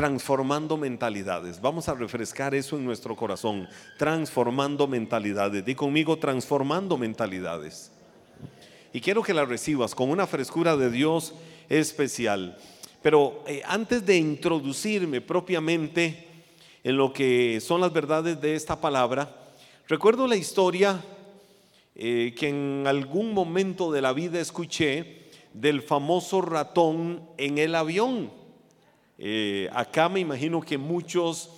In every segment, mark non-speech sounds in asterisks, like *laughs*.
transformando mentalidades. Vamos a refrescar eso en nuestro corazón, transformando mentalidades. Di conmigo, transformando mentalidades. Y quiero que la recibas con una frescura de Dios especial. Pero eh, antes de introducirme propiamente en lo que son las verdades de esta palabra, recuerdo la historia eh, que en algún momento de la vida escuché del famoso ratón en el avión. Eh, acá me imagino que muchos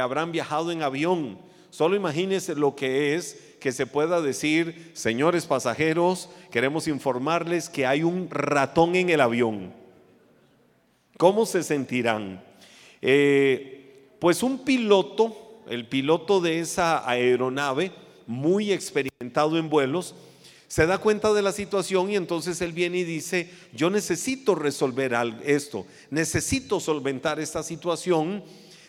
habrán viajado en avión. Solo imagínense lo que es que se pueda decir, señores pasajeros, queremos informarles que hay un ratón en el avión. ¿Cómo se sentirán? Eh, pues un piloto, el piloto de esa aeronave, muy experimentado en vuelos, se da cuenta de la situación y entonces él viene y dice, yo necesito resolver esto, necesito solventar esta situación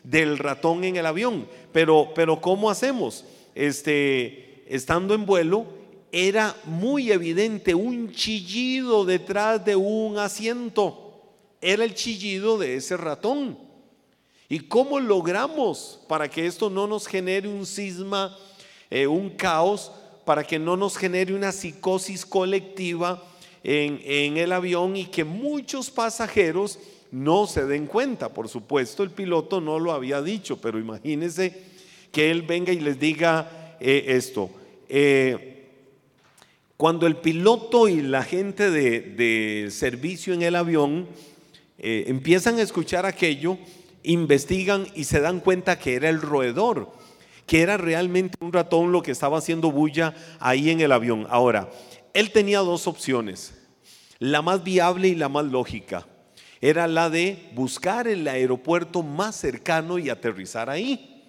del ratón en el avión, pero, pero ¿cómo hacemos? Este, estando en vuelo, era muy evidente un chillido detrás de un asiento era el chillido de ese ratón. ¿Y cómo logramos para que esto no nos genere un cisma, eh, un caos, para que no nos genere una psicosis colectiva en, el avión y que muchos pasajeros no se den cuenta? Por supuesto, el piloto no lo había dicho, pero imagínense que él venga y les diga eh, esto. Eh, cuando el piloto y la gente de, de servicio en el avión eh, empiezan a escuchar aquello, investigan y se dan cuenta que era el roedor, que era realmente un ratón lo que estaba haciendo bulla ahí en el avión. Ahora, él tenía dos opciones, la más viable y la más lógica. Era la de buscar el aeropuerto más cercano y aterrizar ahí.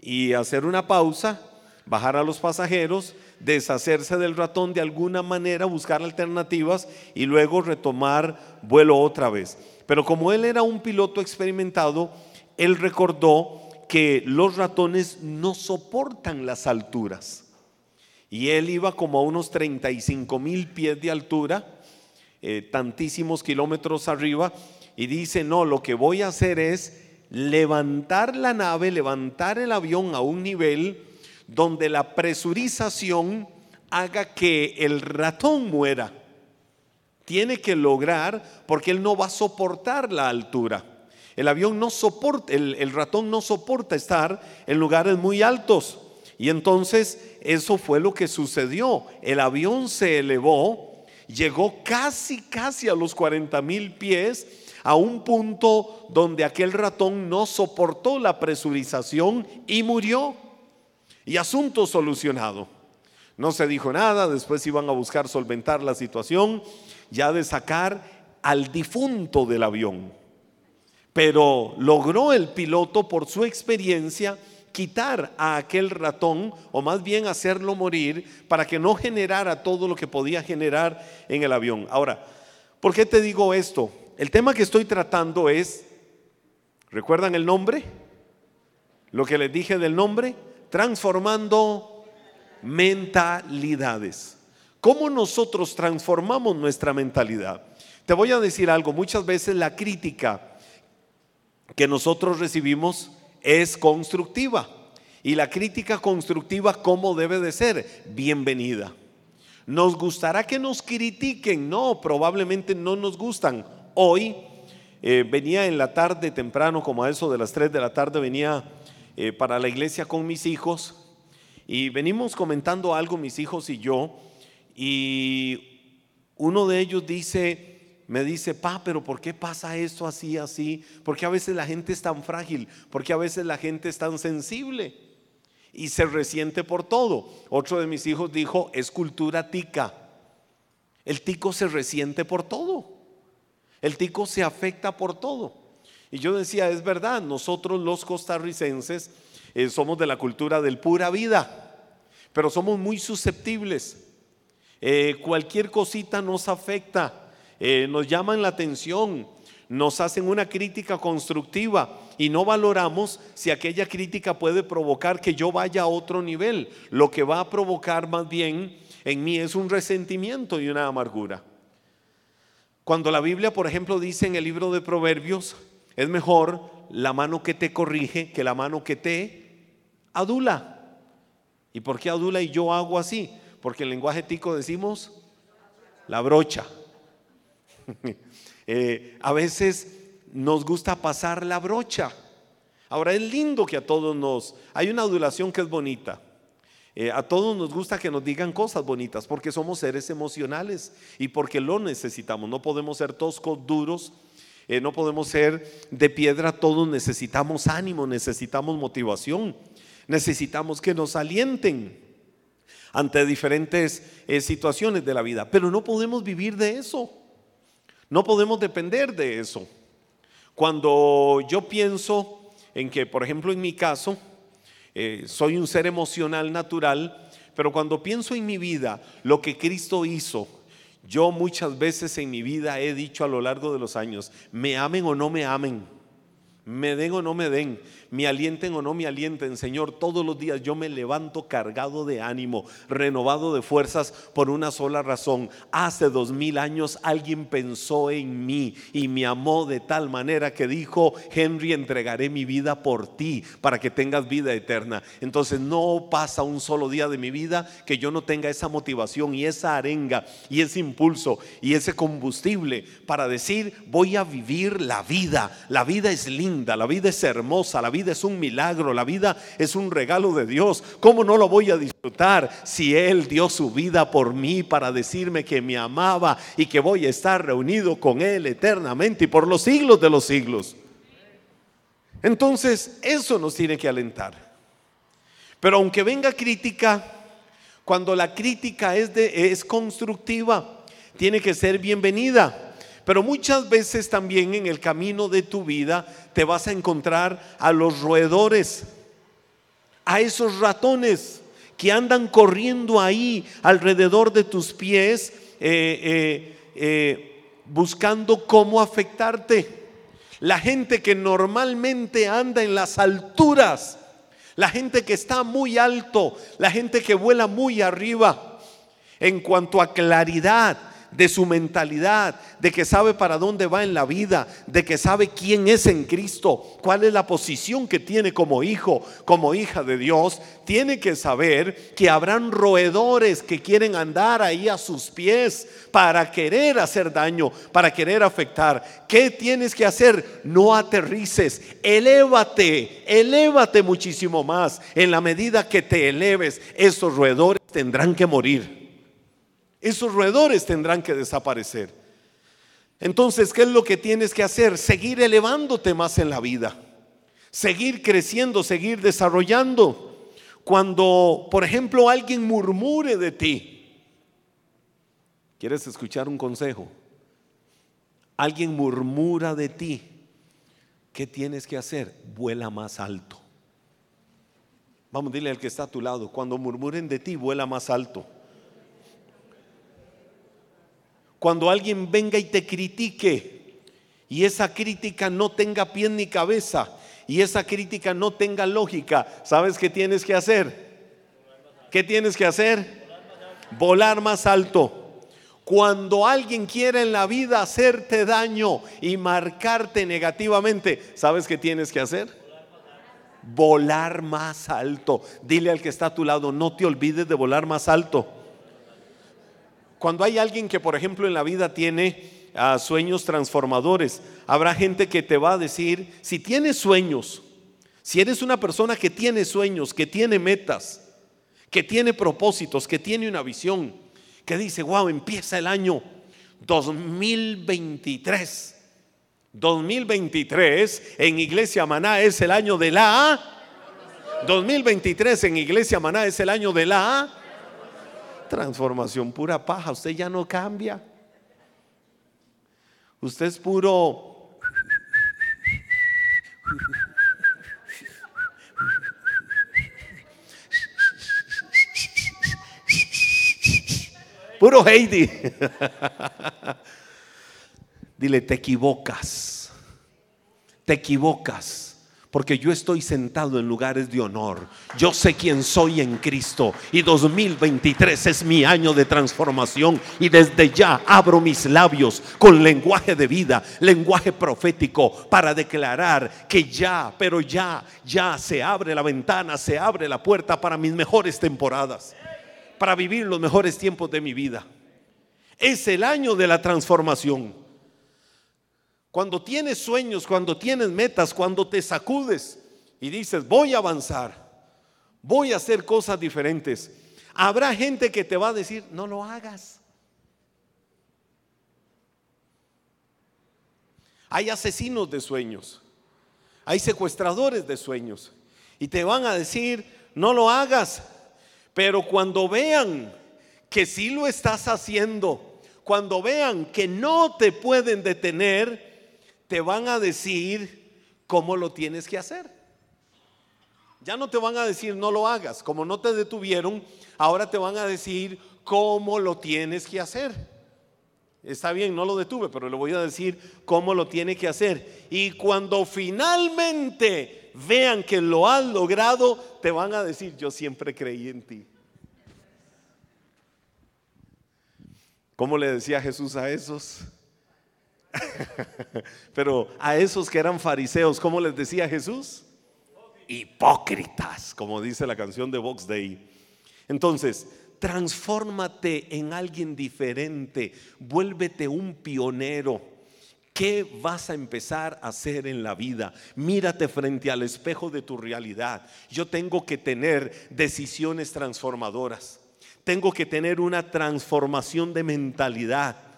Y hacer una pausa, bajar a los pasajeros, deshacerse del ratón de alguna manera, buscar alternativas y luego retomar vuelo otra vez. Pero como él era un piloto experimentado, él recordó que los ratones no soportan las alturas. Y él iba como a unos 35 mil pies de altura, eh, tantísimos kilómetros arriba, y dice, no, lo que voy a hacer es levantar la nave, levantar el avión a un nivel donde la presurización haga que el ratón muera. Tiene que lograr, porque él no va a soportar la altura. El avión no soporta, el, ratón no soporta estar en lugares muy altos. Y entonces eso fue lo que sucedió. El avión se elevó, llegó casi, casi a los 40 mil pies, a un punto donde aquel ratón no soportó la presurización y murió. Y asunto solucionado. No se dijo nada, después iban a buscar solventar la situación, ya de sacar al difunto del avión. Pero logró el piloto por su experiencia quitar a aquel ratón, o más bien hacerlo morir, para que no generara todo lo que podía generar en el avión. Ahora, ¿por qué te digo esto? El tema que estoy tratando es, ¿recuerdan el nombre? Lo que les dije del nombre, transformando mentalidades. ¿Cómo nosotros transformamos nuestra mentalidad? Te voy a decir algo, muchas veces la crítica que nosotros recibimos es constructiva. Y la crítica constructiva, ¿cómo debe de ser? Bienvenida. ¿Nos gustará que nos critiquen? No, probablemente no nos gustan. Hoy eh, venía en la tarde temprano, como a eso de las 3 de la tarde, venía eh, para la iglesia con mis hijos y venimos comentando algo mis hijos y yo y uno de ellos dice, me dice, pa, pero ¿por qué pasa esto así, así? Porque a veces la gente es tan frágil, porque a veces la gente es tan sensible y se resiente por todo. Otro de mis hijos dijo, es cultura tica. El tico se resiente por todo. El tico se afecta por todo. Y yo decía, es verdad, nosotros los costarricenses eh, somos de la cultura del pura vida, pero somos muy susceptibles. Eh, cualquier cosita nos afecta, eh, nos llaman la atención, nos hacen una crítica constructiva y no valoramos si aquella crítica puede provocar que yo vaya a otro nivel. Lo que va a provocar más bien en mí es un resentimiento y una amargura. Cuando la Biblia, por ejemplo, dice en el libro de Proverbios, es mejor la mano que te corrige que la mano que te adula. ¿Y por qué adula y yo hago así? Porque en lenguaje tico decimos la brocha. *laughs* Eh, a veces nos gusta pasar la brocha. Ahora es lindo que a todos nos... Hay una adulación que es bonita. Eh, a todos nos gusta que nos digan cosas bonitas porque somos seres emocionales y porque lo necesitamos. No podemos ser toscos, duros, eh, no podemos ser de piedra, todos necesitamos ánimo, necesitamos motivación, necesitamos que nos alienten ante diferentes situaciones de la vida, pero no podemos vivir de eso, no podemos depender de eso. Cuando yo pienso en que, por ejemplo, en mi caso, eh, soy un ser emocional natural, pero cuando pienso en mi vida, lo que Cristo hizo, yo muchas veces en mi vida he dicho a lo largo de los años, me amen o no me amen, me den o no me den, me alienten o no me alienten, Señor, todos los días yo me levanto cargado de ánimo, renovado de fuerzas por una sola razón. Hace dos mil años alguien pensó en mí y me amó de tal manera que dijo, Henry, entregaré mi vida por ti para que tengas vida eterna. Entonces no pasa un solo día de mi vida que yo no tenga esa motivación y esa arenga y ese impulso y ese combustible para decir, voy a vivir la vida. La vida es linda, la vida es hermosa, la vida es un milagro, la vida es un regalo de Dios. ¿Cómo no lo voy a disfrutar si Él dio su vida por mí para decirme que me amaba y que voy a estar reunido con Él eternamente y por los siglos de los siglos? Entonces, eso nos tiene que alentar. Pero aunque venga crítica, cuando la crítica es, de, es constructiva, tiene que ser bienvenida. Pero muchas veces también en el camino de tu vida te vas a encontrar a los roedores, a esos ratones que andan corriendo ahí alrededor de tus pies, eh, eh, eh, buscando cómo afectarte. La gente que normalmente anda en las alturas, la gente que está muy alto, la gente que vuela muy arriba, en cuanto a claridad, de su mentalidad, de que sabe para dónde va en la vida, de que sabe quién es en Cristo, cuál es la posición que tiene como hijo, como hija de Dios, tiene que saber que habrán roedores que quieren andar ahí a sus pies para querer hacer daño, para querer afectar. ¿Qué tienes que hacer? No aterrices, elévate, elévate muchísimo más. En la medida que te eleves, esos roedores tendrán que morir esos roedores tendrán que desaparecer. Entonces, ¿qué es lo que tienes que hacer? Seguir elevándote más en la vida, seguir creciendo, seguir desarrollando. Cuando, por ejemplo, alguien murmure de ti, ¿quieres escuchar un consejo? Alguien murmura de ti, ¿qué tienes que hacer? Vuela más alto. Vamos, dile al que está a tu lado, cuando murmuren de ti, vuela más alto. Cuando alguien venga y te critique y esa crítica no tenga pie ni cabeza y esa crítica no tenga lógica, ¿sabes qué tienes que hacer? ¿Qué tienes que hacer? Volar más alto. Cuando alguien quiere en la vida hacerte daño y marcarte negativamente, ¿sabes qué tienes que hacer? Volar más alto. Dile al que está a tu lado, no te olvides de volar más alto. Cuando hay alguien que, por ejemplo, en la vida tiene ah, sueños transformadores, habrá gente que te va a decir, si tienes sueños, si eres una persona que tiene sueños, que tiene metas, que tiene propósitos, que tiene una visión, que dice, wow, empieza el año 2023. 2023 en Iglesia Maná es el año de la 2023 en Iglesia Maná es el año de la transformación pura paja, usted ya no cambia. Usted es puro... Puro Heidi. Dile, te equivocas. Te equivocas. Porque yo estoy sentado en lugares de honor. Yo sé quién soy en Cristo y 2023 es mi año de transformación y desde ya abro mis labios con lenguaje de vida, lenguaje profético para declarar que ya, pero ya, ya se abre la ventana, se abre la puerta para mis mejores temporadas, para vivir los mejores tiempos de mi vida. Es el año de la transformación. Cuando tienes sueños, cuando tienes metas, cuando te sacudes y dices, voy a avanzar, voy a hacer cosas diferentes, habrá gente que te va a decir, no lo hagas. Hay asesinos de sueños, hay secuestradores de sueños y te van a decir, no lo hagas. Pero cuando vean que sí lo estás haciendo, cuando vean que no te pueden detener, te van a decir cómo lo tienes que hacer. Ya no te van a decir no lo hagas, como no te detuvieron, ahora te van a decir cómo lo tienes que hacer. Está bien, no lo detuve, pero le voy a decir cómo lo tiene que hacer. Y cuando finalmente vean que lo has logrado, te van a decir, yo siempre creí en ti. ¿Cómo le decía Jesús a esos? *laughs* Pero a esos que eran fariseos, ¿cómo les decía Jesús? Hipócritas, como dice la canción de Vox Day. Entonces, transfórmate en alguien diferente, vuélvete un pionero. ¿Qué vas a empezar a hacer en la vida? Mírate frente al espejo de tu realidad. Yo tengo que tener decisiones transformadoras. Tengo que tener una transformación de mentalidad.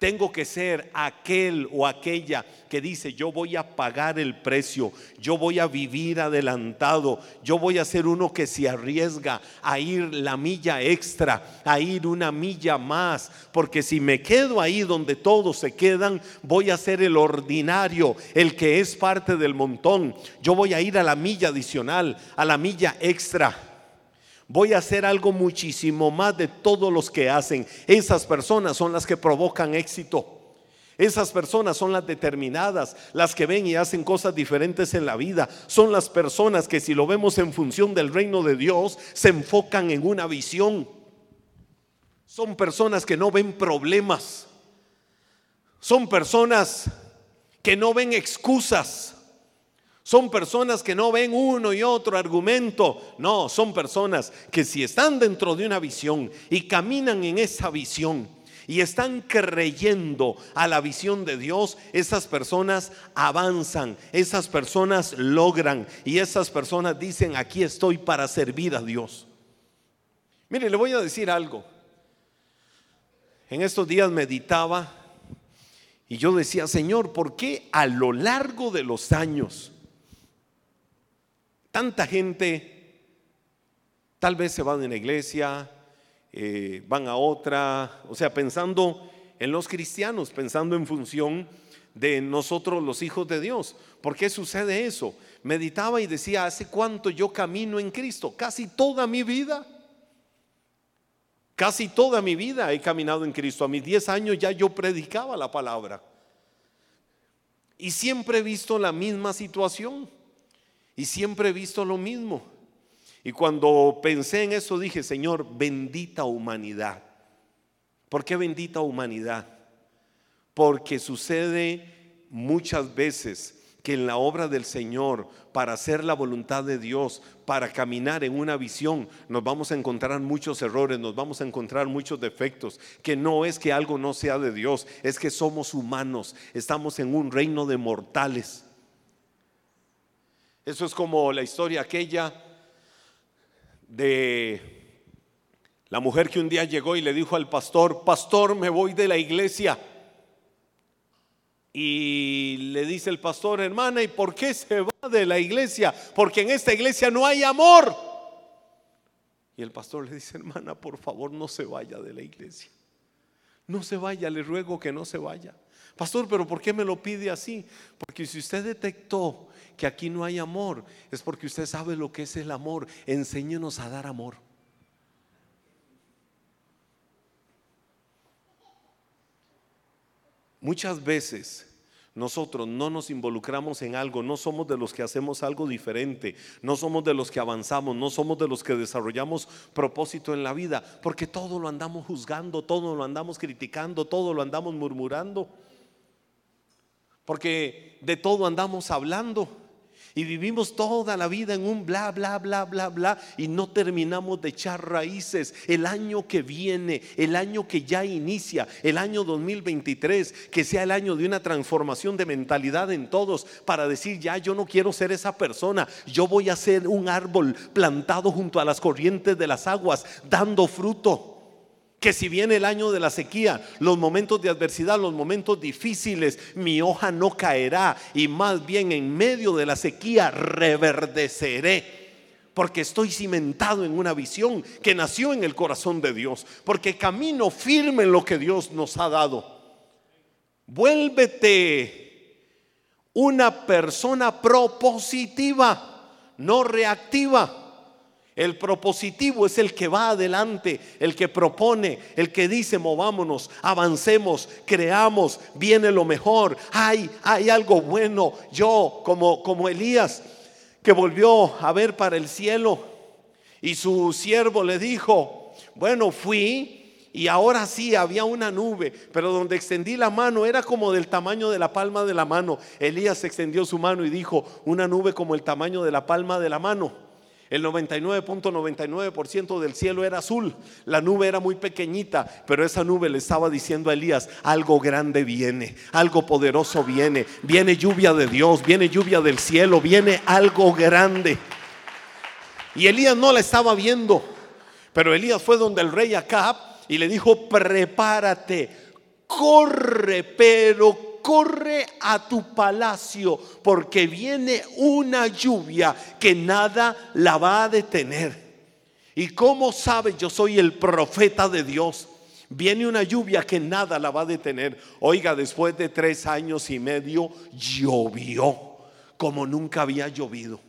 Tengo que ser aquel o aquella que dice, yo voy a pagar el precio, yo voy a vivir adelantado, yo voy a ser uno que se arriesga a ir la milla extra, a ir una milla más, porque si me quedo ahí donde todos se quedan, voy a ser el ordinario, el que es parte del montón. Yo voy a ir a la milla adicional, a la milla extra voy a hacer algo muchísimo más de todos los que hacen. Esas personas son las que provocan éxito. Esas personas son las determinadas, las que ven y hacen cosas diferentes en la vida. Son las personas que si lo vemos en función del reino de Dios, se enfocan en una visión. Son personas que no ven problemas. Son personas que no ven excusas. Son personas que no ven uno y otro argumento. No, son personas que si están dentro de una visión y caminan en esa visión y están creyendo a la visión de Dios, esas personas avanzan, esas personas logran y esas personas dicen, aquí estoy para servir a Dios. Mire, le voy a decir algo. En estos días meditaba y yo decía, Señor, ¿por qué a lo largo de los años Tanta gente tal vez se van de la iglesia, eh, van a otra, o sea, pensando en los cristianos, pensando en función de nosotros los hijos de Dios. ¿Por qué sucede eso? Meditaba y decía, ¿hace cuánto yo camino en Cristo? Casi toda mi vida. Casi toda mi vida he caminado en Cristo. A mis 10 años ya yo predicaba la palabra. Y siempre he visto la misma situación. Y siempre he visto lo mismo. Y cuando pensé en eso dije, Señor, bendita humanidad. ¿Por qué bendita humanidad? Porque sucede muchas veces que en la obra del Señor, para hacer la voluntad de Dios, para caminar en una visión, nos vamos a encontrar muchos errores, nos vamos a encontrar muchos defectos, que no es que algo no sea de Dios, es que somos humanos, estamos en un reino de mortales. Eso es como la historia aquella de la mujer que un día llegó y le dijo al pastor, pastor, me voy de la iglesia. Y le dice el pastor, hermana, ¿y por qué se va de la iglesia? Porque en esta iglesia no hay amor. Y el pastor le dice, hermana, por favor no se vaya de la iglesia. No se vaya, le ruego que no se vaya. Pastor, pero ¿por qué me lo pide así? Porque si usted detectó que aquí no hay amor, es porque usted sabe lo que es el amor. Enséñenos a dar amor. Muchas veces nosotros no nos involucramos en algo, no somos de los que hacemos algo diferente, no somos de los que avanzamos, no somos de los que desarrollamos propósito en la vida, porque todo lo andamos juzgando, todo lo andamos criticando, todo lo andamos murmurando, porque de todo andamos hablando. Y vivimos toda la vida en un bla, bla, bla, bla, bla y no terminamos de echar raíces. El año que viene, el año que ya inicia, el año 2023, que sea el año de una transformación de mentalidad en todos para decir, ya yo no quiero ser esa persona, yo voy a ser un árbol plantado junto a las corrientes de las aguas, dando fruto que si viene el año de la sequía, los momentos de adversidad, los momentos difíciles, mi hoja no caerá y más bien en medio de la sequía reverdeceré. Porque estoy cimentado en una visión que nació en el corazón de Dios. Porque camino firme en lo que Dios nos ha dado. Vuélvete una persona propositiva, no reactiva. El propositivo es el que va adelante, el que propone, el que dice movámonos, avancemos, creamos, viene lo mejor, hay, hay algo bueno. Yo, como, como Elías, que volvió a ver para el cielo y su siervo le dijo, bueno, fui y ahora sí había una nube, pero donde extendí la mano era como del tamaño de la palma de la mano. Elías extendió su mano y dijo, una nube como el tamaño de la palma de la mano. El 99.99% del cielo era azul. La nube era muy pequeñita, pero esa nube le estaba diciendo a Elías, algo grande viene, algo poderoso viene, viene lluvia de Dios, viene lluvia del cielo, viene algo grande. Y Elías no la estaba viendo, pero Elías fue donde el rey Acab y le dijo, prepárate, corre, pero corre a tu palacio porque viene una lluvia que nada la va a detener. ¿Y cómo sabe yo soy el profeta de Dios? Viene una lluvia que nada la va a detener. Oiga, después de tres años y medio llovió como nunca había llovido.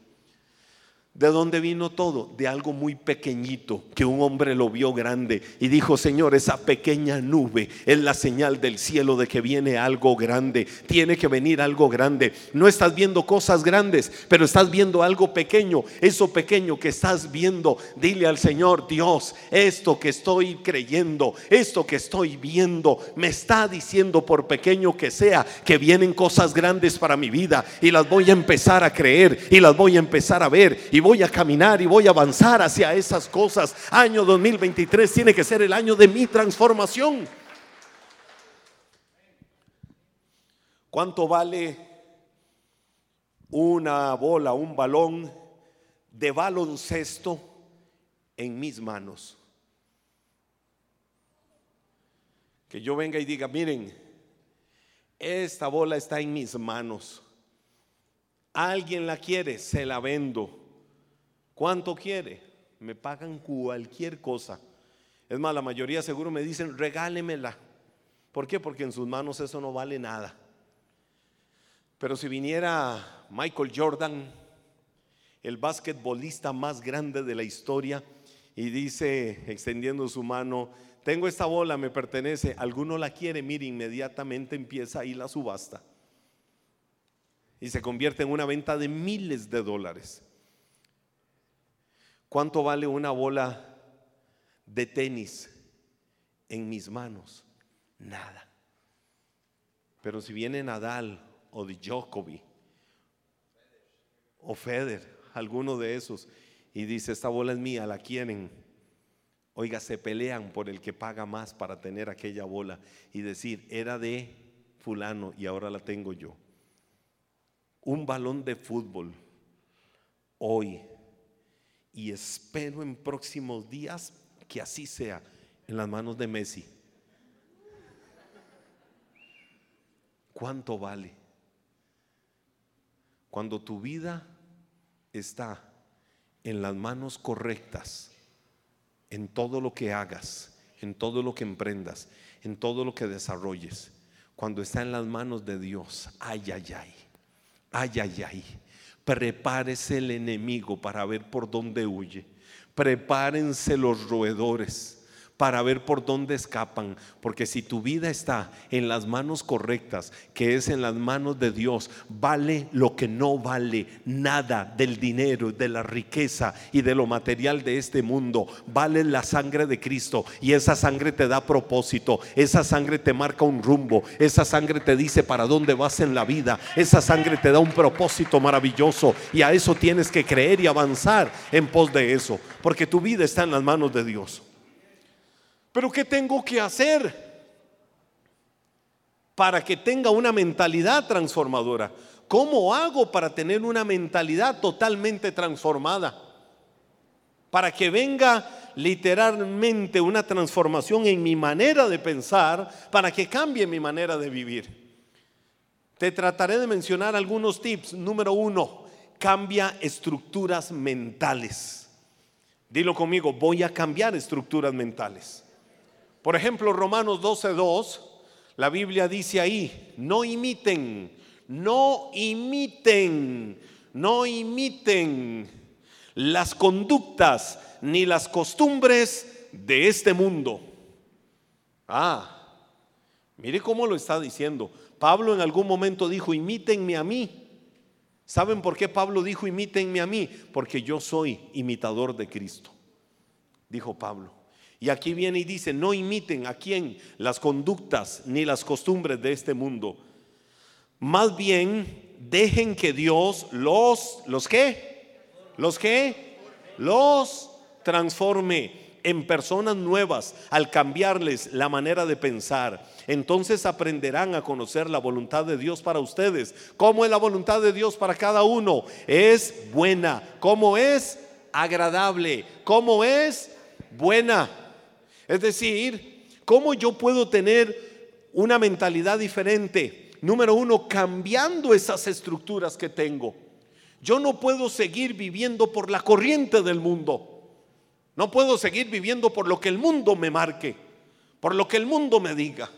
¿De dónde vino todo? De algo muy pequeñito, que un hombre lo vio grande y dijo, Señor, esa pequeña nube es la señal del cielo de que viene algo grande, tiene que venir algo grande. No estás viendo cosas grandes, pero estás viendo algo pequeño. Eso pequeño que estás viendo, dile al Señor, Dios, esto que estoy creyendo, esto que estoy viendo, me está diciendo, por pequeño que sea, que vienen cosas grandes para mi vida y las voy a empezar a creer y las voy a empezar a ver. Y voy a caminar y voy a avanzar hacia esas cosas. Año 2023 tiene que ser el año de mi transformación. ¿Cuánto vale una bola, un balón de baloncesto en mis manos? Que yo venga y diga, miren, esta bola está en mis manos. Alguien la quiere, se la vendo. ¿Cuánto quiere? Me pagan cualquier cosa. Es más, la mayoría seguro me dicen, regálemela. ¿Por qué? Porque en sus manos eso no vale nada. Pero si viniera Michael Jordan, el basquetbolista más grande de la historia, y dice, extendiendo su mano, tengo esta bola, me pertenece, alguno la quiere, mire, inmediatamente empieza ahí la subasta. Y se convierte en una venta de miles de dólares. ¿Cuánto vale una bola de tenis en mis manos? Nada. Pero si viene Nadal o Djokovic o Feder, alguno de esos, y dice, esta bola es mía, la quieren. Oiga, se pelean por el que paga más para tener aquella bola y decir, era de fulano y ahora la tengo yo. Un balón de fútbol hoy y espero en próximos días que así sea en las manos de Messi. ¿Cuánto vale? Cuando tu vida está en las manos correctas, en todo lo que hagas, en todo lo que emprendas, en todo lo que desarrolles, cuando está en las manos de Dios, ay, ay, ay, ay, ay, ay prepárese el enemigo para ver por dónde huye. Prepárense los roedores para ver por dónde escapan. Porque si tu vida está en las manos correctas, que es en las manos de Dios, vale lo que no vale nada del dinero, de la riqueza y de lo material de este mundo. Vale la sangre de Cristo y esa sangre te da propósito, esa sangre te marca un rumbo, esa sangre te dice para dónde vas en la vida, esa sangre te da un propósito maravilloso y a eso tienes que creer y avanzar en pos de eso, porque tu vida está en las manos de Dios. Pero ¿qué tengo que hacer para que tenga una mentalidad transformadora? ¿Cómo hago para tener una mentalidad totalmente transformada? Para que venga literalmente una transformación en mi manera de pensar, para que cambie mi manera de vivir. Te trataré de mencionar algunos tips. Número uno, cambia estructuras mentales. Dilo conmigo, voy a cambiar estructuras mentales. Por ejemplo, Romanos 12.2, la Biblia dice ahí, no imiten, no imiten, no imiten las conductas ni las costumbres de este mundo. Ah, mire cómo lo está diciendo. Pablo en algún momento dijo, imítenme a mí. ¿Saben por qué Pablo dijo, imítenme a mí? Porque yo soy imitador de Cristo, dijo Pablo. Y aquí viene y dice, no imiten a quién las conductas ni las costumbres de este mundo. Más bien, dejen que Dios los, ¿los qué? ¿Los qué? Los transforme en personas nuevas al cambiarles la manera de pensar. Entonces aprenderán a conocer la voluntad de Dios para ustedes. ¿Cómo es la voluntad de Dios para cada uno? Es buena. ¿Cómo es? Agradable. ¿Cómo es? Buena. Es decir, ¿cómo yo puedo tener una mentalidad diferente? Número uno, cambiando esas estructuras que tengo. Yo no puedo seguir viviendo por la corriente del mundo. No puedo seguir viviendo por lo que el mundo me marque, por lo que el mundo me diga.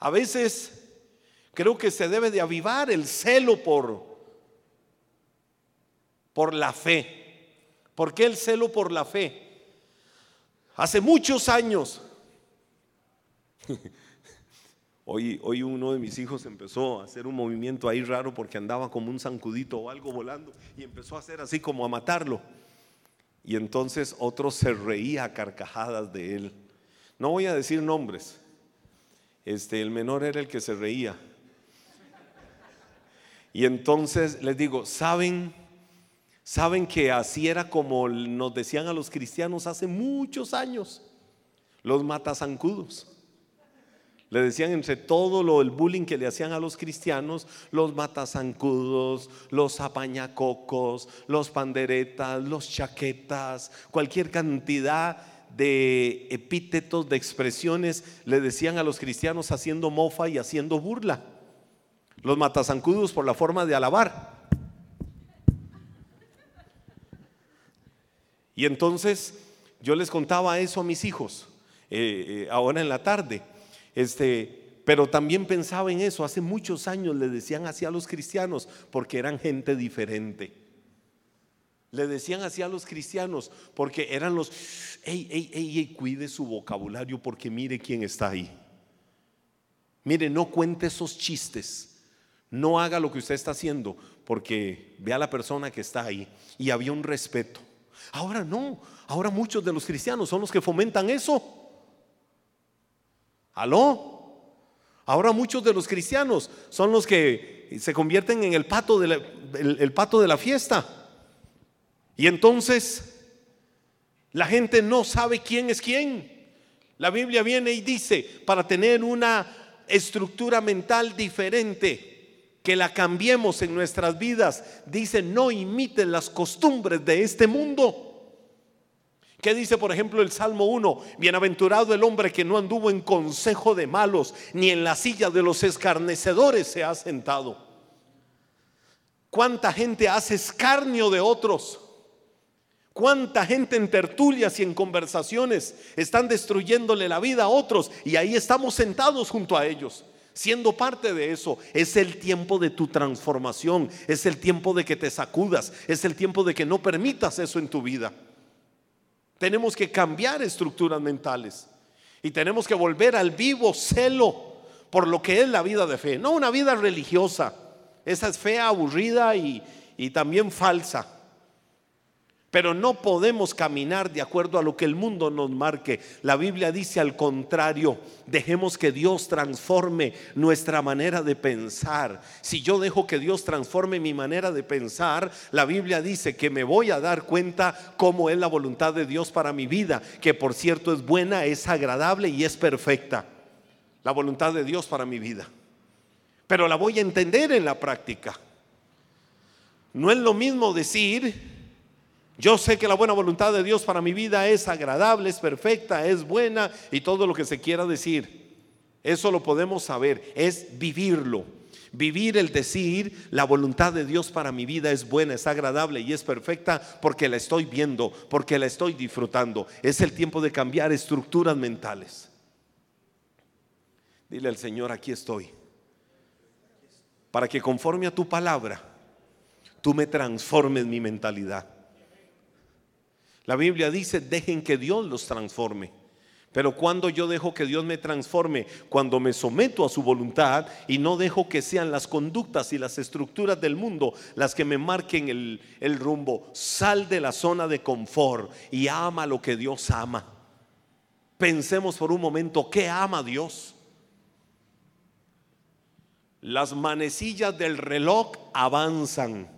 A veces creo que se debe de avivar el celo por, por la fe. ¿Por qué el celo por la fe? Hace muchos años, *laughs* hoy, hoy uno de mis hijos empezó a hacer un movimiento ahí raro porque andaba como un zancudito o algo volando y empezó a hacer así como a matarlo. Y entonces otro se reía a carcajadas de él. No voy a decir nombres. Este, el menor era el que se reía. Y entonces les digo, ¿saben? Saben que así era como nos decían a los cristianos hace muchos años, los matazancudos. Le decían entre todo lo el bullying que le hacían a los cristianos, los matazancudos, los apañacocos, los panderetas, los chaquetas, cualquier cantidad de epítetos, de expresiones, le decían a los cristianos haciendo mofa y haciendo burla. Los matazancudos por la forma de alabar Y entonces yo les contaba eso a mis hijos eh, eh, ahora en la tarde. Este, pero también pensaba en eso. Hace muchos años le decían así a los cristianos porque eran gente diferente. Le decían así a los cristianos porque eran los, ey, ey, ey, ey, cuide su vocabulario porque mire quién está ahí. Mire, no cuente esos chistes. No haga lo que usted está haciendo porque ve a la persona que está ahí. Y había un respeto. Ahora no, ahora muchos de los cristianos son los que fomentan eso. ¿Aló? Ahora muchos de los cristianos son los que se convierten en el pato de la, el pato de la fiesta. Y entonces la gente no sabe quién es quién. La Biblia viene y dice, para tener una estructura mental diferente, que la cambiemos en nuestras vidas. Dice, no imiten las costumbres de este mundo. ¿Qué dice, por ejemplo, el Salmo 1? Bienaventurado el hombre que no anduvo en consejo de malos, ni en la silla de los escarnecedores se ha sentado. ¿Cuánta gente hace escarnio de otros? ¿Cuánta gente en tertulias y en conversaciones están destruyéndole la vida a otros? Y ahí estamos sentados junto a ellos siendo parte de eso. Es el tiempo de tu transformación, es el tiempo de que te sacudas, es el tiempo de que no permitas eso en tu vida. Tenemos que cambiar estructuras mentales y tenemos que volver al vivo celo por lo que es la vida de fe, no una vida religiosa. Esa es fe aburrida y, y también falsa. Pero no podemos caminar de acuerdo a lo que el mundo nos marque. La Biblia dice al contrario, dejemos que Dios transforme nuestra manera de pensar. Si yo dejo que Dios transforme mi manera de pensar, la Biblia dice que me voy a dar cuenta cómo es la voluntad de Dios para mi vida, que por cierto es buena, es agradable y es perfecta. La voluntad de Dios para mi vida. Pero la voy a entender en la práctica. No es lo mismo decir yo sé que la buena voluntad de Dios para mi vida es agradable, es perfecta, es buena y todo lo que se quiera decir. Eso lo podemos saber, es vivirlo. Vivir el decir, la voluntad de Dios para mi vida es buena, es agradable y es perfecta porque la estoy viendo, porque la estoy disfrutando. Es el tiempo de cambiar estructuras mentales. Dile al Señor, aquí estoy. Para que conforme a tu palabra, tú me transformes mi mentalidad. La Biblia dice, dejen que Dios los transforme. Pero cuando yo dejo que Dios me transforme, cuando me someto a su voluntad y no dejo que sean las conductas y las estructuras del mundo las que me marquen el, rumbo, sal de la zona de confort y ama lo que Dios ama. Pensemos por un momento, ¿qué ama Dios? Las manecillas del reloj avanzan,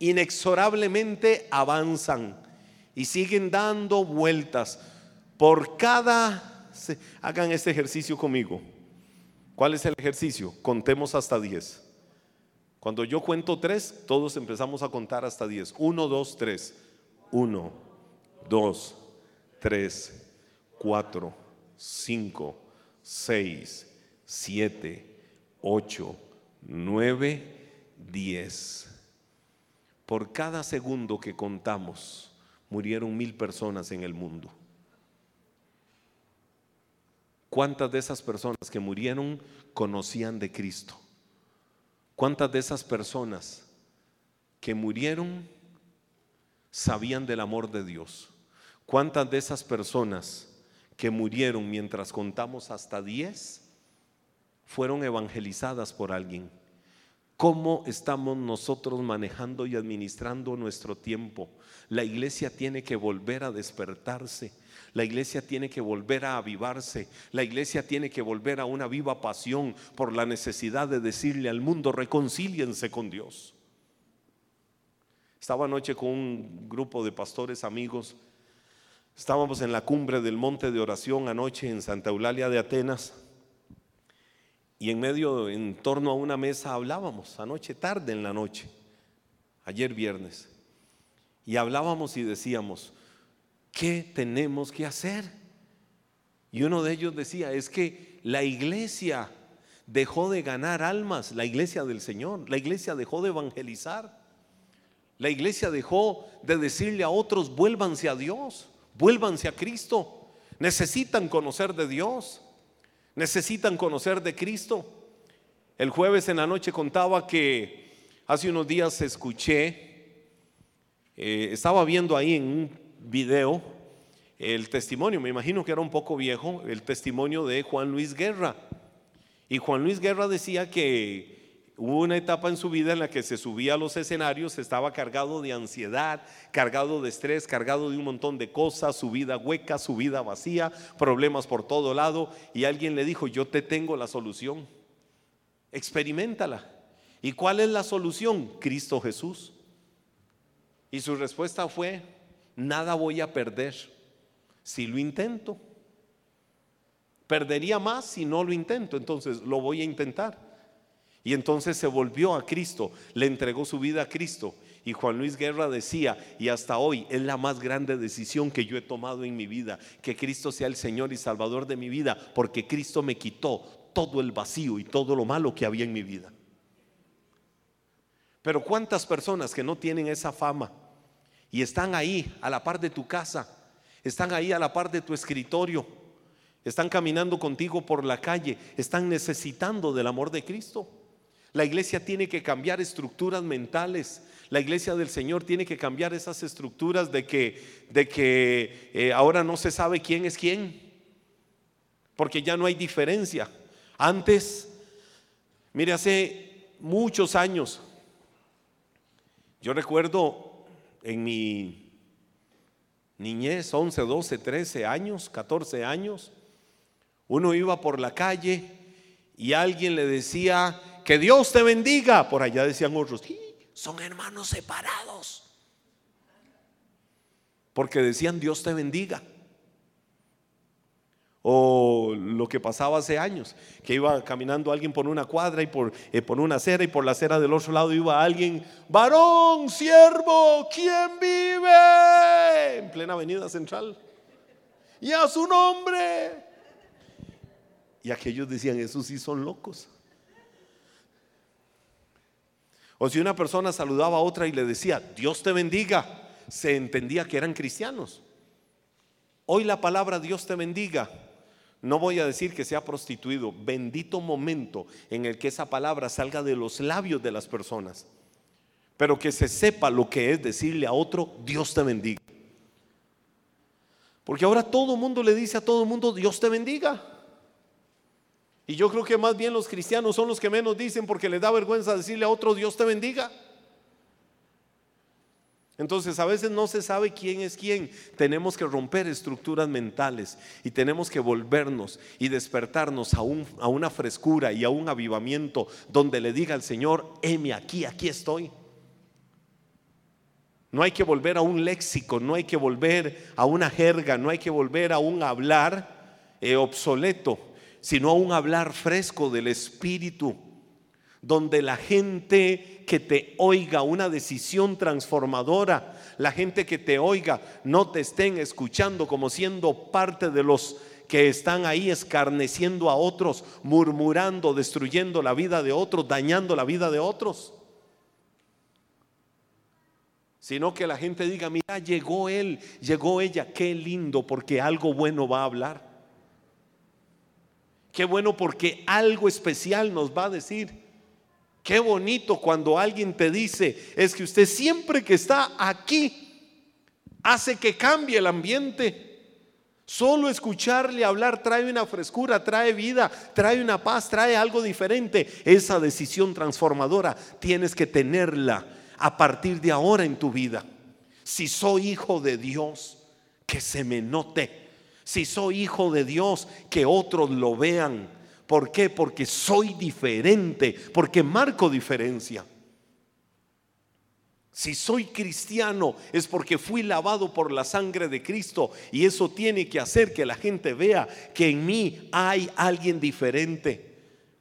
inexorablemente avanzan y siguen dando vueltas. Por cada... Hagan este ejercicio conmigo. ¿Cuál es el ejercicio? Contemos hasta 10. Cuando yo cuento 3, todos empezamos a contar hasta 10. 1, 2, 3. 1, 2, 3, 4, 5, 6, 7, 8, 9, 10. Por cada segundo que contamos, murieron mil personas en el mundo. ¿Cuántas de esas personas que murieron conocían de Cristo? ¿Cuántas de esas personas que murieron sabían del amor de Dios? ¿Cuántas de esas personas que murieron mientras contamos hasta diez fueron evangelizadas por alguien? ¿Cómo estamos nosotros manejando y administrando nuestro tiempo? La iglesia tiene que volver a despertarse. La iglesia tiene que volver a avivarse. La iglesia tiene que volver a una viva pasión por la necesidad de decirle al mundo, reconcíliense con Dios. Estaba anoche con un grupo de pastores amigos. Estábamos en la cumbre del monte de oración anoche en Santa Eulalia de Atenas. Y en medio, en torno a una mesa hablábamos, anoche tarde en la noche, ayer viernes. Y hablábamos y decíamos, ¿qué tenemos que hacer? Y uno de ellos decía, es que la iglesia dejó de ganar almas, la iglesia del Señor, la iglesia dejó de evangelizar, la iglesia dejó de decirle a otros, vuélvanse a Dios, vuélvanse a Cristo, necesitan conocer de Dios necesitan conocer de Cristo. El jueves en la noche contaba que hace unos días escuché, eh, estaba viendo ahí en un video el testimonio, me imagino que era un poco viejo, el testimonio de Juan Luis Guerra. Y Juan Luis Guerra decía que Hubo una etapa en su vida en la que se subía a los escenarios, estaba cargado de ansiedad, cargado de estrés, cargado de un montón de cosas, su vida hueca, su vida vacía, problemas por todo lado. Y alguien le dijo, yo te tengo la solución, experimentala. ¿Y cuál es la solución? Cristo Jesús. Y su respuesta fue, nada voy a perder si lo intento. Perdería más si no lo intento, entonces lo voy a intentar. Y entonces se volvió a Cristo, le entregó su vida a Cristo. Y Juan Luis Guerra decía, y hasta hoy es la más grande decisión que yo he tomado en mi vida, que Cristo sea el Señor y Salvador de mi vida, porque Cristo me quitó todo el vacío y todo lo malo que había en mi vida. Pero ¿cuántas personas que no tienen esa fama y están ahí a la par de tu casa, están ahí a la par de tu escritorio, están caminando contigo por la calle, están necesitando del amor de Cristo? La iglesia tiene que cambiar estructuras mentales. La iglesia del Señor tiene que cambiar esas estructuras de que, de que eh, ahora no se sabe quién es quién, porque ya no hay diferencia. Antes, mire, hace muchos años, yo recuerdo en mi niñez, 11, 12, 13 años, 14 años, uno iba por la calle y alguien le decía, que Dios te bendiga. Por allá decían otros, son hermanos separados. Porque decían Dios te bendiga. O lo que pasaba hace años, que iba caminando alguien por una cuadra y por, eh, por una acera y por la acera del otro lado iba alguien, varón, siervo, ¿quién vive? En plena avenida central. Y a su nombre. Y aquellos decían, esos sí son locos. O si una persona saludaba a otra y le decía, Dios te bendiga, se entendía que eran cristianos. Hoy la palabra Dios te bendiga, no voy a decir que sea prostituido, bendito momento en el que esa palabra salga de los labios de las personas, pero que se sepa lo que es decirle a otro, Dios te bendiga. Porque ahora todo el mundo le dice a todo el mundo, Dios te bendiga. Y yo creo que más bien los cristianos son los que menos dicen porque les da vergüenza decirle a otro Dios te bendiga. Entonces a veces no se sabe quién es quién. Tenemos que romper estructuras mentales y tenemos que volvernos y despertarnos a, una frescura y a un avivamiento donde le diga al Señor, heme aquí, aquí estoy. No hay que volver a un léxico, no hay que volver a una jerga, no hay que volver a un hablar eh, obsoleto sino a un hablar fresco del Espíritu, donde la gente que te oiga una decisión transformadora, la gente que te oiga no te estén escuchando como siendo parte de los que están ahí escarneciendo a otros, murmurando, destruyendo la vida de otros, dañando la vida de otros. Sino que la gente diga, mira, llegó él, llegó ella, qué lindo, porque algo bueno va a hablar. Qué bueno porque algo especial nos va a decir. Qué bonito cuando alguien te dice, es que usted siempre que está aquí hace que cambie el ambiente. Solo escucharle hablar trae una frescura, trae vida, trae una paz, trae algo diferente. Esa decisión transformadora tienes que tenerla a partir de ahora en tu vida. Si soy hijo de Dios, que se me note si soy hijo de Dios, que otros lo vean. ¿Por qué? Porque soy diferente, porque marco diferencia. Si soy cristiano es porque fui lavado por la sangre de Cristo y eso tiene que hacer que la gente vea que en mí hay alguien diferente.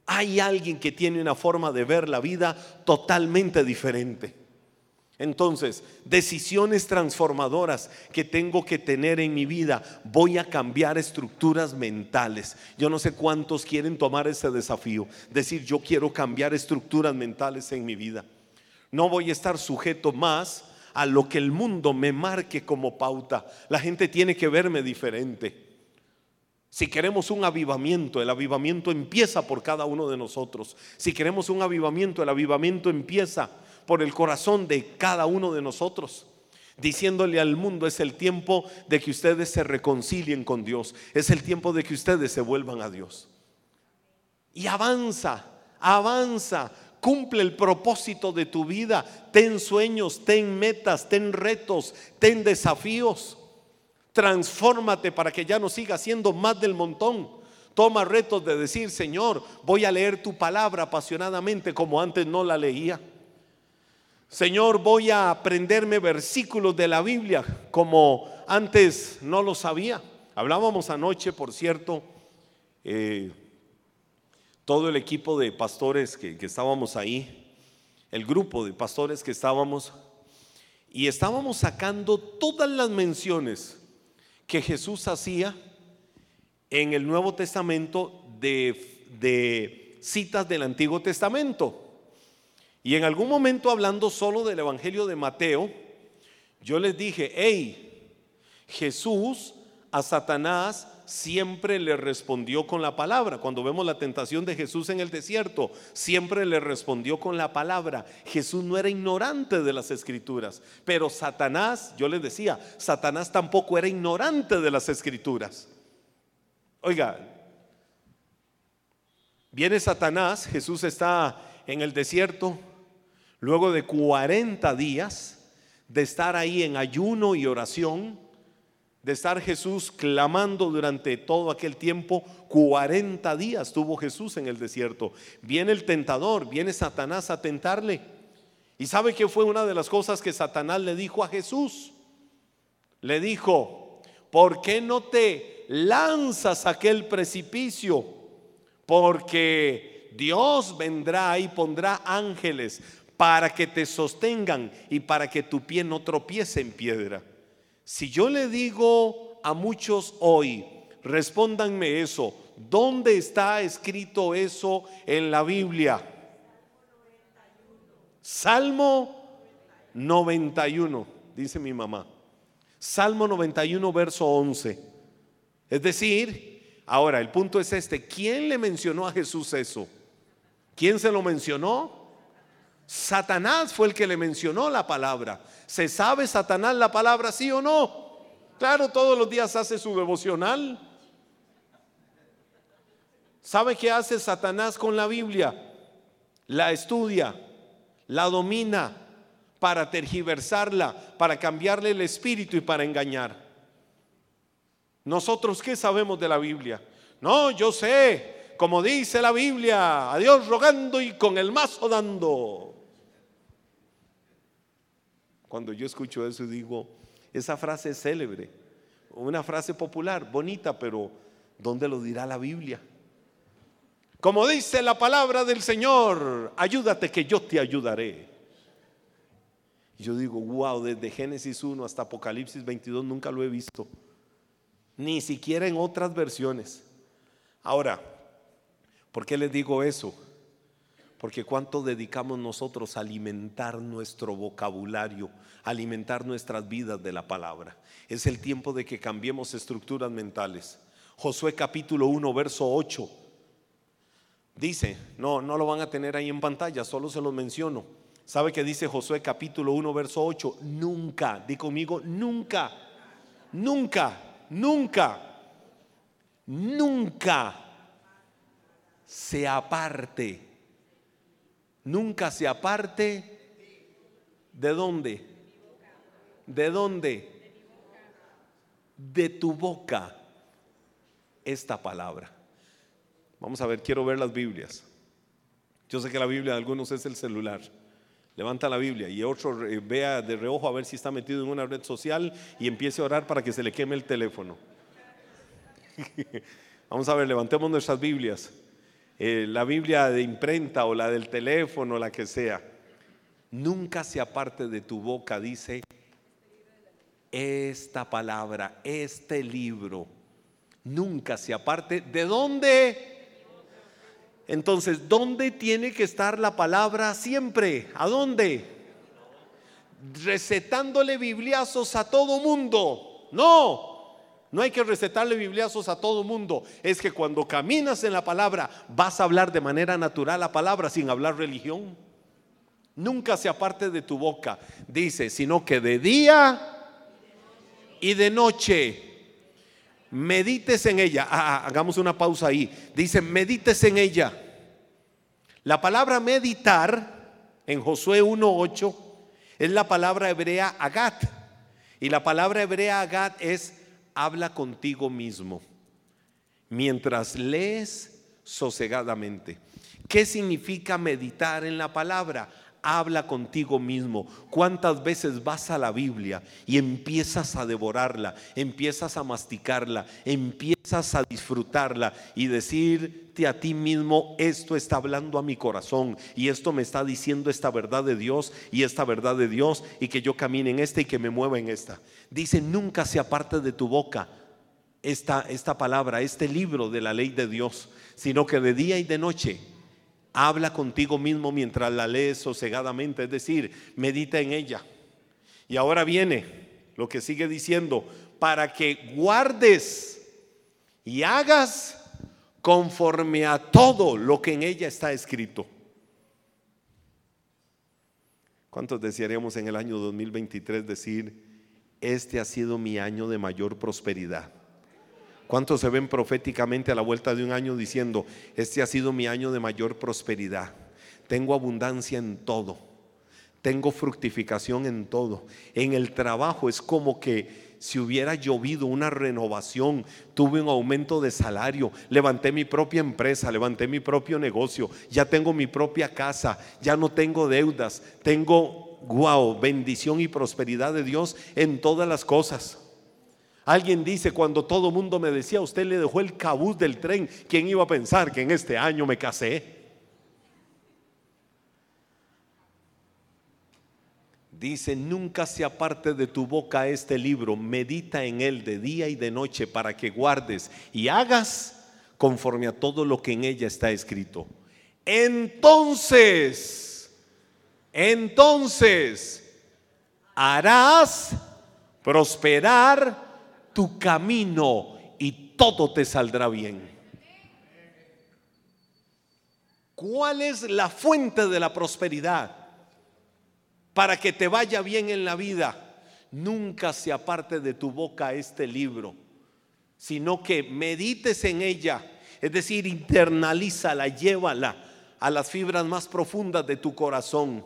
Hay alguien que tiene una forma de ver la vida totalmente diferente. Entonces, decisiones transformadoras que tengo que tener en mi vida. Voy a cambiar estructuras mentales. Yo no sé cuántos quieren tomar ese desafío. Decir, yo quiero cambiar estructuras mentales en mi vida. No voy a estar sujeto más a lo que el mundo me marque como pauta. La gente tiene que verme diferente. Si queremos un avivamiento, el avivamiento empieza por cada uno de nosotros. Si queremos un avivamiento, el avivamiento empieza por el corazón de cada uno de nosotros diciéndole al mundo es el tiempo de que ustedes se reconcilien con Dios, es el tiempo de que ustedes se vuelvan a Dios. Y avanza, avanza, cumple el propósito de tu vida, ten sueños, ten metas, ten retos, ten desafíos. Transfórmate para que ya no siga siendo más del montón. Toma retos de decir, Señor, voy a leer tu palabra apasionadamente como antes no la leía. Señor, voy a aprenderme versículos de la Biblia como antes no lo sabía. Hablábamos anoche, por cierto, eh, todo el equipo de pastores que, estábamos ahí, el grupo de pastores que estábamos, y estábamos sacando todas las menciones que Jesús hacía en el Nuevo Testamento de citas del Antiguo Testamento. Y en algún momento hablando solo del Evangelio de Mateo, yo les dije, hey, Jesús a Satanás siempre le respondió con la palabra. Cuando vemos la tentación de Jesús en el desierto, siempre le respondió con la palabra. Jesús no era ignorante de las escrituras, pero Satanás, yo les decía, Satanás tampoco era ignorante de las escrituras. Oiga, viene Satanás, Jesús está en el desierto, luego de 40 días de estar ahí en ayuno y oración, de estar Jesús clamando durante todo aquel tiempo, 40 días tuvo Jesús en el desierto. Viene el tentador, viene Satanás a tentarle. ¿Y sabe qué fue una de las cosas que Satanás le dijo a Jesús? Le dijo, ¿por qué no te lanzas a aquel precipicio? Porque Dios vendrá y pondrá ángeles para que te sostengan y para que tu pie no tropiece en piedra. Si yo le digo a muchos hoy, respóndanme eso, ¿dónde está escrito eso en la Biblia? Salmo 91, dice mi mamá. Salmo 91, verso 11. Es decir, ahora el punto es este, ¿quién le mencionó a Jesús eso? ¿Quién se lo mencionó? Satanás fue el que le mencionó la palabra. ¿Se sabe Satanás la palabra sí o no? Claro, todos los días hace su devocional. ¿Sabe qué hace Satanás con la Biblia? La estudia, la domina para tergiversarla, para cambiarle el espíritu y para engañar. Nosotros, ¿qué sabemos de la Biblia? No, yo sé, como dice la Biblia, a Dios rogando y con el mazo dando. Cuando yo escucho eso digo, esa frase es célebre, una frase popular, bonita, pero ¿dónde lo dirá la Biblia? Como dice la palabra del Señor, ayúdate que yo te ayudaré. Y yo digo, wow, desde Génesis 1 hasta Apocalipsis 22 nunca lo he visto. Ni siquiera en otras versiones. Ahora, ¿por qué les digo eso? Porque cuánto dedicamos nosotros a alimentar nuestro vocabulario, alimentar nuestras vidas de la palabra. Es el tiempo de que cambiemos estructuras mentales. Josué capítulo 1, verso 8. Dice, no, no lo van a tener ahí en pantalla, solo se los menciono. ¿Sabe qué dice Josué capítulo 1, verso 8? Nunca, di conmigo, nunca, nunca, nunca, nunca se aparte nunca se aparte de dónde? ¿De dónde? De tu boca esta palabra. Vamos a ver, quiero ver las Biblias. Yo sé que la Biblia de algunos es el celular. Levanta la Biblia y otro vea de reojo a ver si está metido en una red social y empiece a orar para que se le queme el teléfono. *laughs* Vamos a ver, levantemos nuestras Biblias. Eh, la Biblia de imprenta o la del teléfono, la que sea, nunca se aparte de tu boca, dice, esta palabra, este libro, nunca se aparte. ¿De dónde? Entonces, ¿dónde tiene que estar la palabra siempre? ¿A dónde? Recetándole bibliazos a todo mundo. No, no hay que recetarle bibliazos a todo mundo. Es que cuando caminas en la palabra vas a hablar de manera natural la palabra sin hablar religión. Nunca se aparte de tu boca, dice, sino que de día y de noche medites en ella. Ah, ah, hagamos una pausa ahí. Dice, medites en ella. La palabra meditar en Josué 1.8 es la palabra hebrea agat. Y la palabra hebrea agat es habla contigo mismo mientras lees sosegadamente. ¿Qué significa meditar en la palabra? Habla contigo mismo. ¿Cuántas veces vas a la Biblia y empiezas a devorarla, empiezas a masticarla, empiezas a disfrutarla y decirte a ti mismo, esto está hablando a mi corazón y esto me está diciendo esta verdad de Dios y esta verdad de Dios y que yo camine en esta y que me mueva en esta? Dice, nunca se aparte de tu boca esta, esta palabra, este libro de la ley de Dios, sino que de día y de noche habla contigo mismo mientras la lees sosegadamente, es decir, medita en ella. Y ahora viene lo que sigue diciendo, para que guardes y hagas conforme a todo lo que en ella está escrito. ¿Cuántos desearíamos en el año 2023 decir, este ha sido mi año de mayor prosperidad? ¿Cuántos se ven proféticamente a la vuelta de un año diciendo, este ha sido mi año de mayor prosperidad? Tengo abundancia en todo. Tengo fructificación en todo. En el trabajo es como que si hubiera llovido una renovación, tuve un aumento de salario, levanté mi propia empresa, levanté mi propio negocio, ya tengo mi propia casa, ya no tengo deudas, tengo, wow, bendición y prosperidad de Dios en todas las cosas. Alguien dice, cuando todo mundo me decía, usted le dejó el cabuz del tren, ¿quién iba a pensar que en este año me casé? Dice, nunca se aparte de tu boca este libro, medita en él de día y de noche para que guardes y hagas conforme a todo lo que en ella está escrito. Entonces, entonces harás prosperar tu camino y todo te saldrá bien. ¿Cuál es la fuente de la prosperidad? Para que te vaya bien en la vida, nunca se aparte de tu boca este libro, sino que medites en ella, es decir, internalízala, llévala a las fibras más profundas de tu corazón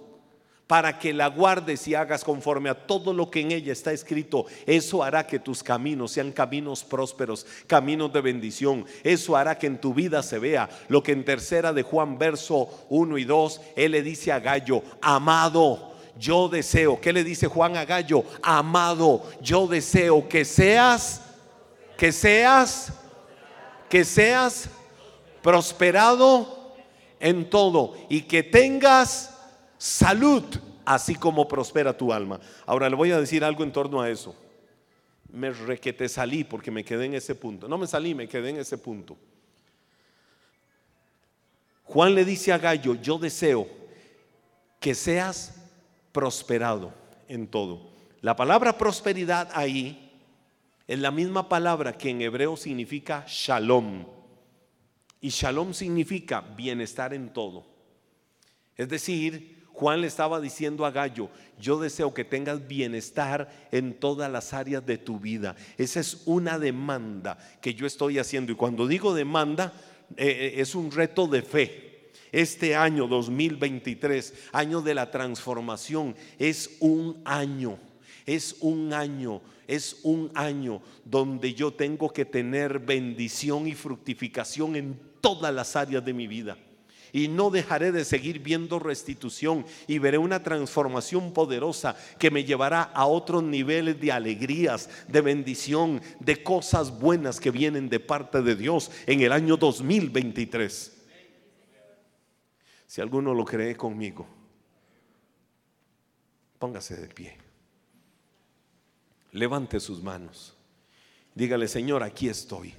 para que la guardes y hagas conforme a todo lo que en ella está escrito. Eso hará que tus caminos sean caminos prósperos, caminos de bendición. Eso hará que en tu vida se vea lo que en tercera de Juan verso 1 y 2, él le dice a Gallo, amado. Yo deseo, ¿qué le dice Juan a Gallo? Amado, yo deseo que seas, que seas, que seas prosperado en todo y que tengas salud, así como prospera tu alma. Ahora le voy a decir algo en torno a eso. Me requete salí porque me quedé en ese punto. No me salí, me quedé en ese punto. Juan le dice a Gallo, yo deseo que seas prosperado en todo. La palabra prosperidad ahí es la misma palabra que en hebreo significa shalom. Y shalom significa bienestar en todo. Es decir, Juan le estaba diciendo a Gallo, yo deseo que tengas bienestar en todas las áreas de tu vida. Esa es una demanda que yo estoy haciendo. Y cuando digo demanda, eh, eh, es un reto de fe. Este año 2023, año de la transformación, es un año, es un año, es un año donde yo tengo que tener bendición y fructificación en todas las áreas de mi vida y no dejaré de seguir viendo restitución y veré una transformación poderosa que me llevará a otros niveles de alegrías, de bendición, de cosas buenas que vienen de parte de Dios en el año 2023. Si alguno lo cree conmigo, póngase de pie. Levante sus manos. Dígale, Señor, aquí estoy.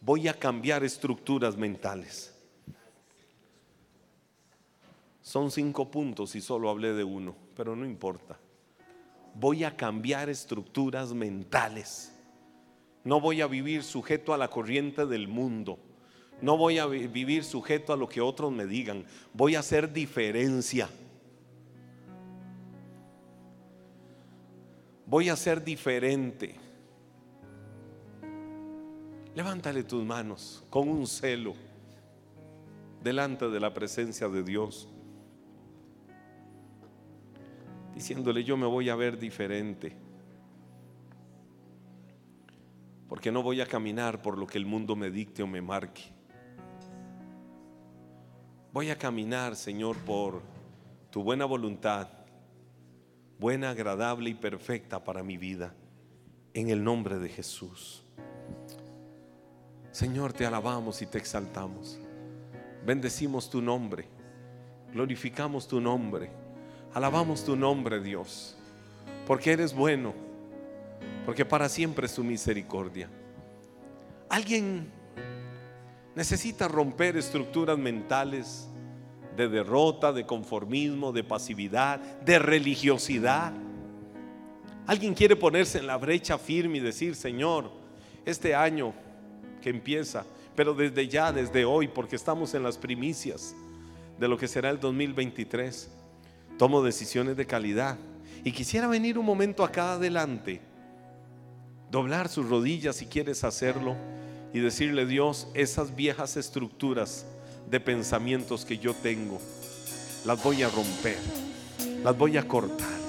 Voy a cambiar estructuras mentales son cinco puntos y solo hablé de uno, pero no importa. Voy a cambiar estructuras mentales. No voy a vivir sujeto a la corriente del mundo. No voy a vivir sujeto a lo que otros me digan. Voy a hacer diferencia. Voy a ser diferente. Levántale tus manos con un celo delante de la presencia de Dios diciéndole yo me voy a ver diferente. Porque no voy a caminar por lo que el mundo me dicte o me marque. Voy a caminar, Señor, por tu buena voluntad, buena, agradable y perfecta para mi vida, en el nombre de Jesús. Señor, te alabamos y te exaltamos. Bendecimos tu nombre, glorificamos tu nombre Alabamos tu nombre, Dios, porque eres bueno, porque para siempre es tu misericordia. Alguien necesita romper estructuras mentales de derrota, de conformismo, de pasividad, de religiosidad. Alguien quiere ponerse en la brecha firme y decir, Señor, este año que empieza, pero desde ya, desde hoy, porque estamos en las primicias de lo que será el 2023, tomo decisiones de calidad. Y quisiera venir un momento acá adelante, doblar sus rodillas si quieres hacerlo y decirle, Dios, esas viejas estructuras de pensamientos que yo tengo, las voy a romper, las voy a cortar